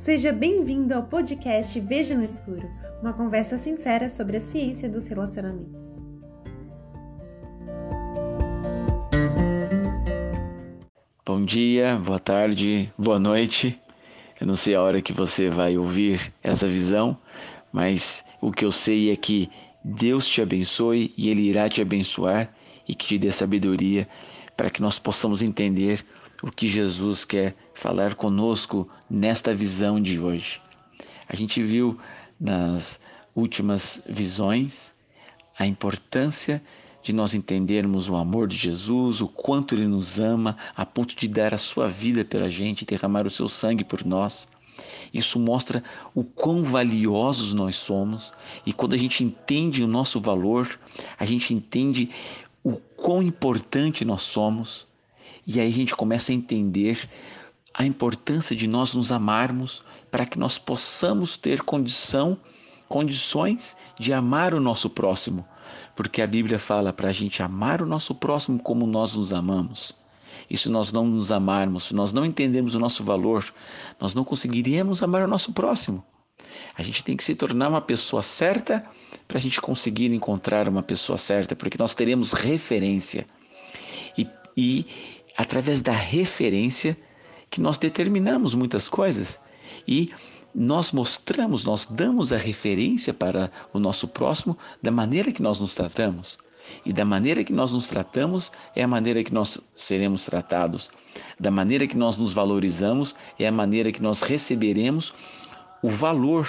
Seja bem-vindo ao podcast Veja no Escuro, uma conversa sincera sobre a ciência dos relacionamentos. Bom dia, boa tarde, boa noite. Eu não sei a hora que você vai ouvir essa visão, mas o que eu sei é que Deus te abençoe e Ele irá te abençoar e que te dê sabedoria para que nós possamos entender o que Jesus quer falar conosco nesta visão de hoje. A gente viu nas últimas visões a importância de nós entendermos o amor de Jesus, o quanto ele nos ama, a ponto de dar a sua vida pela gente, derramar o seu sangue por nós. Isso mostra o quão valiosos nós somos, e quando a gente entende o nosso valor, a gente entende o quão importante nós somos, e aí a gente começa a entender a importância de nós nos amarmos para que nós possamos ter condição, condições de amar o nosso próximo, porque a Bíblia fala para a gente amar o nosso próximo como nós nos amamos. E se nós não nos amarmos, se nós não entendemos o nosso valor, nós não conseguiríamos amar o nosso próximo. A gente tem que se tornar uma pessoa certa para a gente conseguir encontrar uma pessoa certa, porque nós teremos referência. E, e através da referência que nós determinamos muitas coisas e nós mostramos, nós damos a referência para o nosso próximo da maneira que nós nos tratamos. E da maneira que nós nos tratamos é a maneira que nós seremos tratados. Da maneira que nós nos valorizamos é a maneira que nós receberemos o valor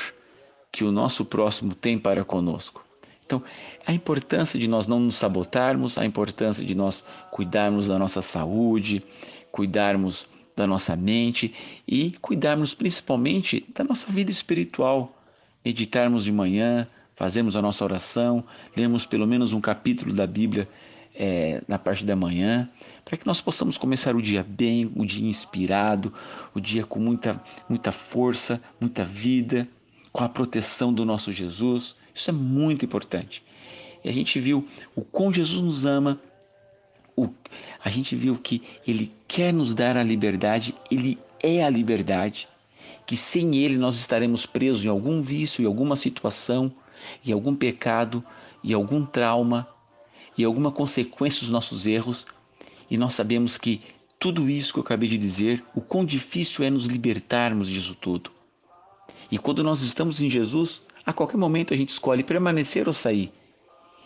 que o nosso próximo tem para conosco. Então, a importância de nós não nos sabotarmos, a importância de nós cuidarmos da nossa saúde, cuidarmos da nossa mente e cuidarmos principalmente da nossa vida espiritual. Meditarmos de manhã, fazermos a nossa oração, lermos pelo menos um capítulo da Bíblia é, na parte da manhã, para que nós possamos começar o dia bem, o dia inspirado, o dia com muita, muita força, muita vida, com a proteção do nosso Jesus. Isso é muito importante. E a gente viu o quão Jesus nos ama, o, a gente viu que Ele quer nos dar a liberdade, Ele é a liberdade, que sem Ele nós estaremos presos em algum vício, em alguma situação, em algum pecado, em algum trauma, em alguma consequência dos nossos erros, e nós sabemos que tudo isso que eu acabei de dizer, o quão difícil é nos libertarmos disso tudo. E quando nós estamos em Jesus, a qualquer momento a gente escolhe permanecer ou sair.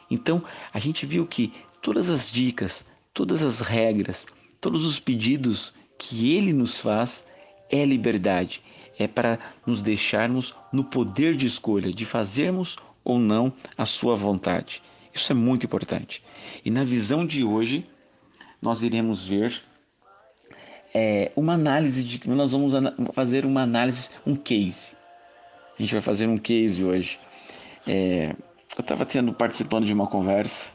Então, a gente viu que todas as dicas, todas as regras, todos os pedidos que ele nos faz é liberdade, é para nos deixarmos no poder de escolha, de fazermos ou não a sua vontade. Isso é muito importante. E na visão de hoje, nós iremos ver é, uma análise de. Nós vamos fazer uma análise, um case. A gente vai fazer um case hoje. É, eu estava tendo participando de uma conversa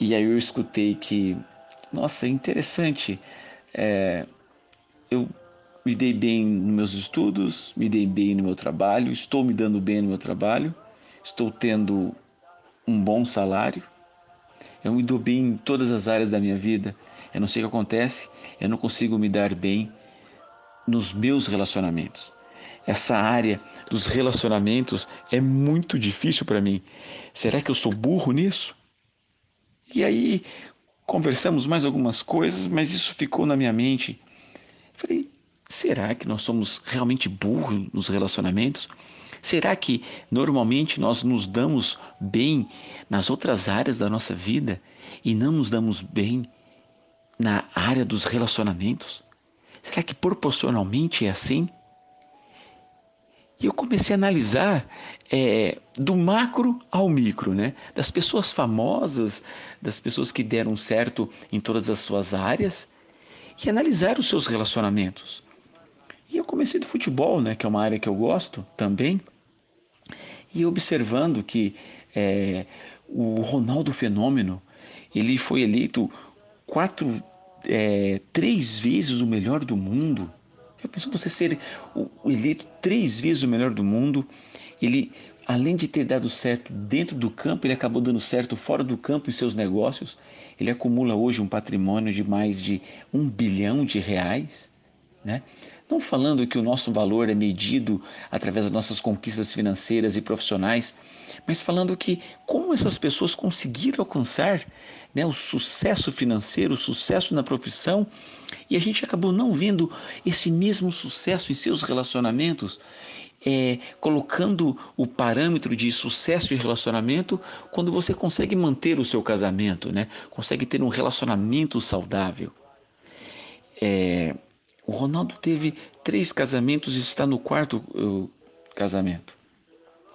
e aí eu escutei que, nossa, é interessante. É, eu me dei bem nos meus estudos, me dei bem no meu trabalho, estou me dando bem no meu trabalho, estou tendo um bom salário, eu me dou bem em todas as áreas da minha vida. Eu não sei o que acontece, eu não consigo me dar bem nos meus relacionamentos essa área dos relacionamentos é muito difícil para mim. Será que eu sou burro nisso? E aí conversamos mais algumas coisas, mas isso ficou na minha mente. Falei, será que nós somos realmente burros nos relacionamentos? Será que normalmente nós nos damos bem nas outras áreas da nossa vida e não nos damos bem na área dos relacionamentos? Será que proporcionalmente é assim? E eu comecei a analisar é, do macro ao micro, né? das pessoas famosas, das pessoas que deram certo em todas as suas áreas, e analisar os seus relacionamentos. E eu comecei do futebol, né? que é uma área que eu gosto também, e observando que é, o Ronaldo Fenômeno ele foi eleito quatro, é, três vezes o melhor do mundo já pensou você ser o eleito três vezes o melhor do mundo? Ele, além de ter dado certo dentro do campo, ele acabou dando certo fora do campo em seus negócios. Ele acumula hoje um patrimônio de mais de um bilhão de reais. Né? Não falando que o nosso valor é medido através das nossas conquistas financeiras e profissionais, mas falando que como essas pessoas conseguiram alcançar né, o sucesso financeiro, o sucesso na profissão, e a gente acabou não vendo esse mesmo sucesso em seus relacionamentos, é, colocando o parâmetro de sucesso de relacionamento quando você consegue manter o seu casamento, né? consegue ter um relacionamento saudável. É, o Ronaldo teve três casamentos e está no quarto uh, casamento.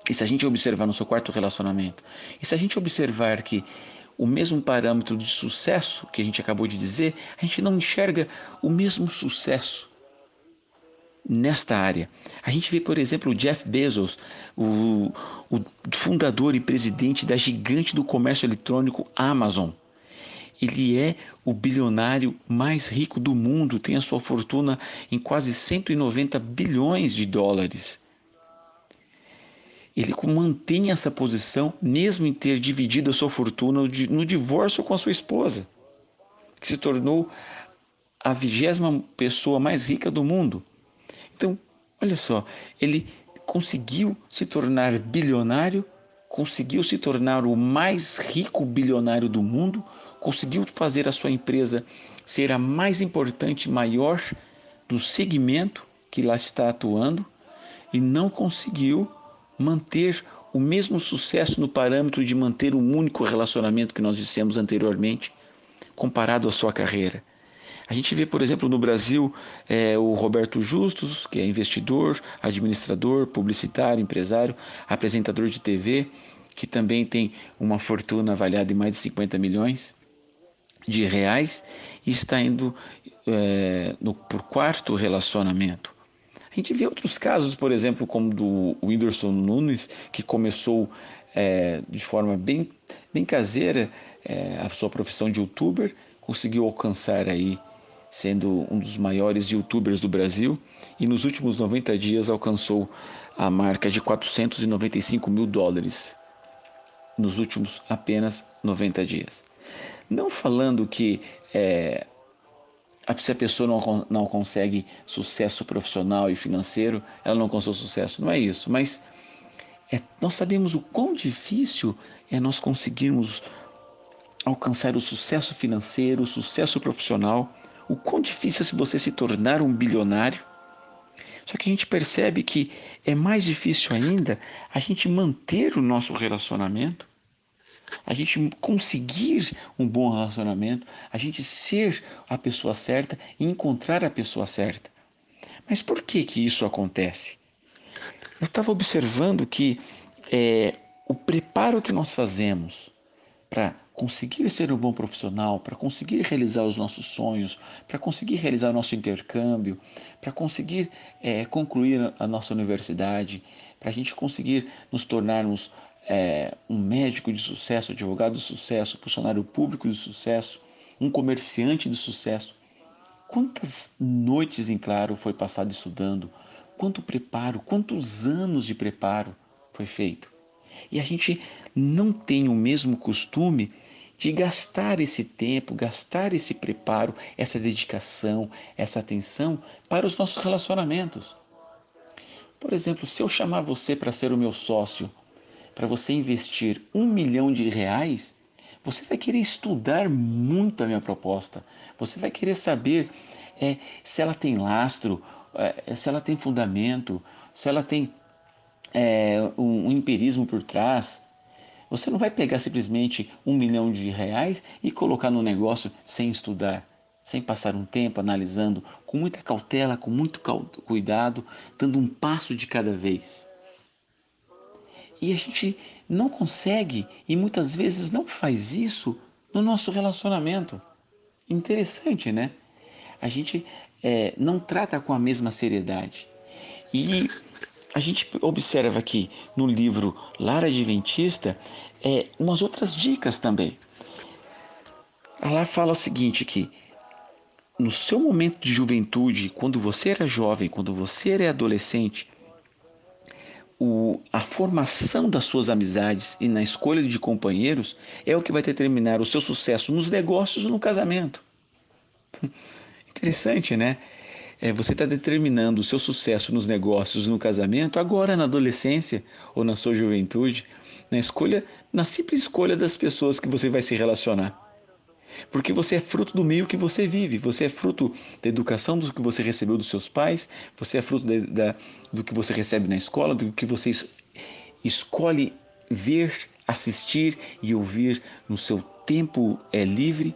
E se a gente observar no seu quarto relacionamento, e se a gente observar que o mesmo parâmetro de sucesso que a gente acabou de dizer, a gente não enxerga o mesmo sucesso nesta área. A gente vê, por exemplo, o Jeff Bezos, o, o fundador e presidente da gigante do comércio eletrônico Amazon. Ele é o bilionário mais rico do mundo, tem a sua fortuna em quase 190 bilhões de dólares. Ele mantém essa posição mesmo em ter dividido a sua fortuna no divórcio com a sua esposa, que se tornou a vigésima pessoa mais rica do mundo. Então, olha só, ele conseguiu se tornar bilionário, conseguiu se tornar o mais rico bilionário do mundo, conseguiu fazer a sua empresa ser a mais importante, maior do segmento que lá está atuando e não conseguiu manter o mesmo sucesso no parâmetro de manter um único relacionamento que nós dissemos anteriormente, comparado à sua carreira. A gente vê, por exemplo, no Brasil, é, o Roberto Justus, que é investidor, administrador, publicitário, empresário, apresentador de TV, que também tem uma fortuna avaliada em mais de 50 milhões de reais e está indo é, no, por quarto relacionamento. A gente vê outros casos, por exemplo, como do Whindersson Nunes, que começou é, de forma bem, bem caseira é, a sua profissão de youtuber, conseguiu alcançar aí sendo um dos maiores youtubers do Brasil e nos últimos 90 dias alcançou a marca de 495 mil dólares nos últimos apenas 90 dias. Não falando que é, se a pessoa não, não consegue sucesso profissional e financeiro, ela não alcançou sucesso. Não é isso, mas é, nós sabemos o quão difícil é nós conseguirmos alcançar o sucesso financeiro, o sucesso profissional o quão difícil é se você se tornar um bilionário. Só que a gente percebe que é mais difícil ainda a gente manter o nosso relacionamento, a gente conseguir um bom relacionamento, a gente ser a pessoa certa e encontrar a pessoa certa. Mas por que que isso acontece? Eu estava observando que é, o preparo que nós fazemos para conseguir ser um bom profissional, para conseguir realizar os nossos sonhos, para conseguir realizar o nosso intercâmbio, para conseguir é, concluir a nossa universidade, para a gente conseguir nos tornarmos é, um médico de sucesso, advogado de sucesso, funcionário público de sucesso, um comerciante de sucesso. Quantas noites em claro foi passado estudando? Quanto preparo, quantos anos de preparo foi feito? E a gente não tem o mesmo costume de gastar esse tempo, gastar esse preparo, essa dedicação, essa atenção para os nossos relacionamentos. Por exemplo, se eu chamar você para ser o meu sócio, para você investir um milhão de reais, você vai querer estudar muito a minha proposta. Você vai querer saber é, se ela tem lastro, é, se ela tem fundamento, se ela tem é, um, um empirismo por trás. Você não vai pegar simplesmente um milhão de reais e colocar no negócio sem estudar, sem passar um tempo analisando com muita cautela, com muito cuidado, dando um passo de cada vez. E a gente não consegue e muitas vezes não faz isso no nosso relacionamento. Interessante, né? A gente é, não trata com a mesma seriedade. E a gente observa aqui no livro Lara Adventista é, umas outras dicas também. Ela fala o seguinte que no seu momento de juventude, quando você era jovem, quando você era adolescente, o, a formação das suas amizades e na escolha de companheiros é o que vai determinar o seu sucesso nos negócios ou no casamento. Interessante, né? é, você está determinando o seu sucesso nos negócios, no casamento, agora na adolescência ou na sua juventude, na escolha, na simples escolha das pessoas que você vai se relacionar. Porque você é fruto do meio que você vive, você é fruto da educação do que você recebeu dos seus pais, você é fruto da, do que você recebe na escola, do que você es, escolhe ver, assistir e ouvir no seu tempo é livre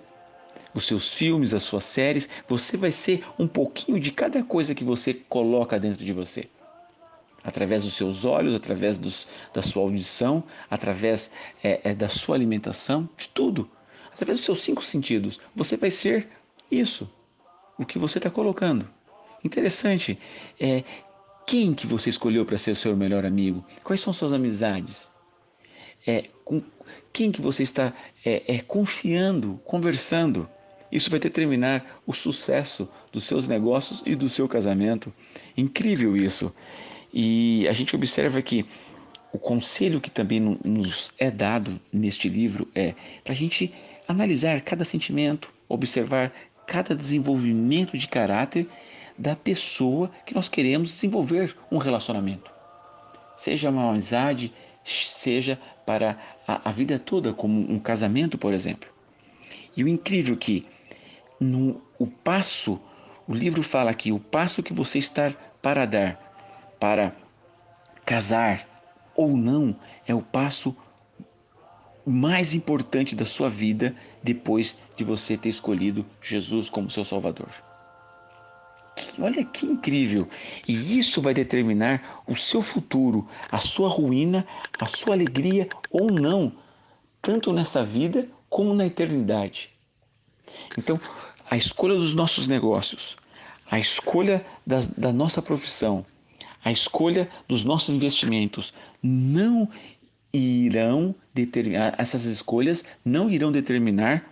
os seus filmes, as suas séries, você vai ser um pouquinho de cada coisa que você coloca dentro de você. Através dos seus olhos, através dos, da sua audição, através é, é, da sua alimentação, de tudo. Através dos seus cinco sentidos, você vai ser isso, o que você está colocando. Interessante. É, quem que você escolheu para ser o seu melhor amigo? Quais são suas amizades? É, com quem que você está é, é, confiando, conversando? Isso vai determinar o sucesso dos seus negócios e do seu casamento. Incrível isso. E a gente observa que o conselho que também nos é dado neste livro é para a gente analisar cada sentimento, observar cada desenvolvimento de caráter da pessoa que nós queremos desenvolver um relacionamento. Seja uma amizade, seja para a, a vida toda, como um casamento, por exemplo. E o incrível é que no o passo, o livro fala aqui, o passo que você está para dar para casar ou não é o passo mais importante da sua vida depois de você ter escolhido Jesus como seu Salvador. Olha que incrível! E isso vai determinar o seu futuro, a sua ruína, a sua alegria ou não, tanto nessa vida como na eternidade. Então, a escolha dos nossos negócios, a escolha da, nossa profissão, a escolha dos nossos investimentos não irão determinar, essas escolhas não irão determinar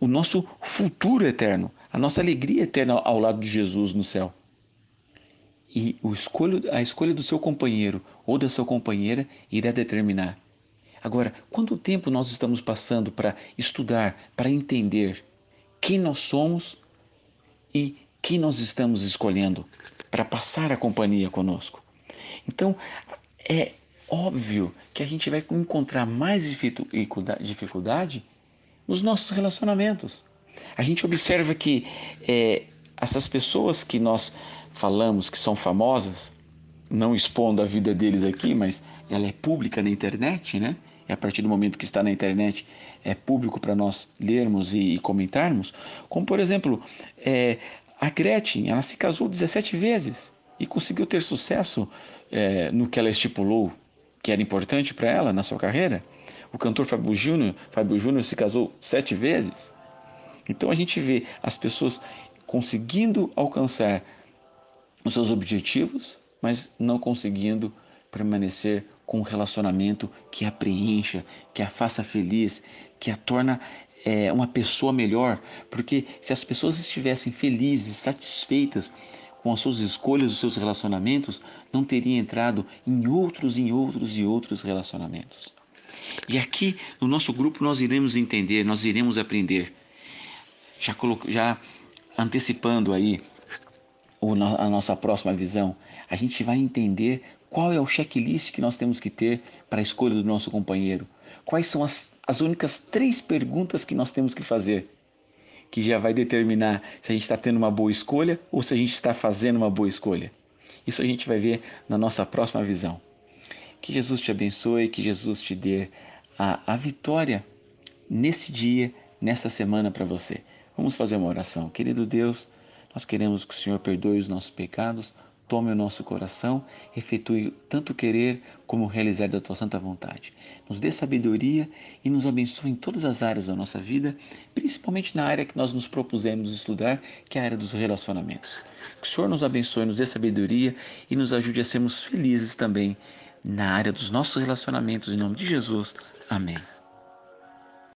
o nosso futuro eterno, a nossa alegria eterna ao lado de Jesus no céu. E o escolho, a escolha do seu companheiro ou da sua companheira irá determinar. Agora, quanto tempo nós estamos passando para estudar, para entender quem nós somos e quem nós estamos escolhendo para passar a companhia conosco. Então, é óbvio que a gente vai encontrar mais dificuldade nos nossos relacionamentos. A gente observa que é, essas pessoas que nós falamos que são famosas, não expondo a vida deles aqui, mas ela é pública na internet, né? E a partir do momento que está na internet, é público para nós lermos e, e, comentarmos, como por exemplo, é, a Gretchen, ela se casou 17 vezes e conseguiu ter sucesso é, no que ela estipulou que era importante para ela na sua carreira. O cantor Fábio Júnior, Fábio Júnior se casou sete vezes. Então a gente vê as pessoas conseguindo alcançar os seus objetivos, mas não conseguindo permanecer com um relacionamento que a preencha, que a faça feliz, que a torna é, uma pessoa melhor. Porque se as pessoas estivessem felizes, satisfeitas com as suas escolhas, os seus relacionamentos, não teriam entrado em outros, em outros e outros relacionamentos. E aqui no nosso grupo nós iremos entender, nós iremos aprender. Já, já antecipando aí a nossa próxima visão, a gente vai entender qual é o checklist que nós temos que ter para a escolha do nosso companheiro? Quais são as, as únicas três perguntas que nós temos que fazer? Que já vai determinar se a gente está tendo uma boa escolha ou se a gente está fazendo uma boa escolha. Isso a gente vai ver na nossa próxima visão. Que Jesus te abençoe, que Jesus te dê a, a vitória nesse dia, nessa semana para você. Vamos fazer uma oração. Querido Deus, nós queremos que o Senhor perdoe os nossos pecados tome o nosso coração, efetue tanto querer como realizar da tua santa vontade. Nos dê sabedoria e nos abençoe em todas as áreas da nossa vida, principalmente na área que nós nos propusemos estudar, que é a área dos relacionamentos. Que o Senhor nos abençoe, nos dê sabedoria e nos ajude a sermos felizes também na área dos nossos relacionamentos, em nome de Jesus. Amém.